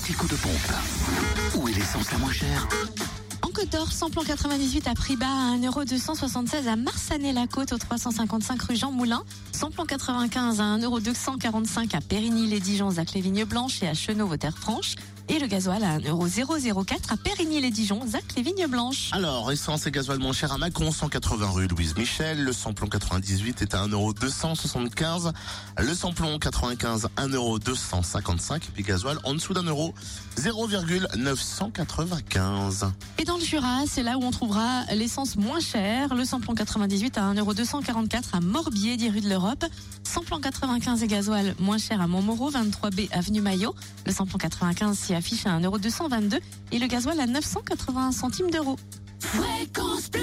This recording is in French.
anti-coup de pompe. Où est l'essence la moins chère En Côte d'Or, samplon 98 à prix bas à 1,276€ à Marsanet-la-Côte au 355 rue Jean Moulin. Samplon 95 à 1,245€ à Périgny-les-Dijon, Zac les Vignes Blanches et à Franches. Et le gasoil à 1,004€ à Périgny-les-Dijon, Zac les Vignes Blanches. Alors, essence et gasoil moins cher à Mâcon, 180 rue Louise Michel. Le samplon 98 est à 1,275€. Le samplon 95, 1,255€. Et puis gasoil en dessous d'un euro, 0,995. Et dans le Jura, c'est là où on trouvera l'essence moins chère. Le samplon 98 à 1,244€ à Morbier, 10 rue de l'Europe. Samplon 95 et gasoil moins cher à Montmoreau, 23B avenue Maillot. Le samplon 95 s'y affiche à 1,222€ et le gasoil à 980 centimes d'euros. Fréquence Plus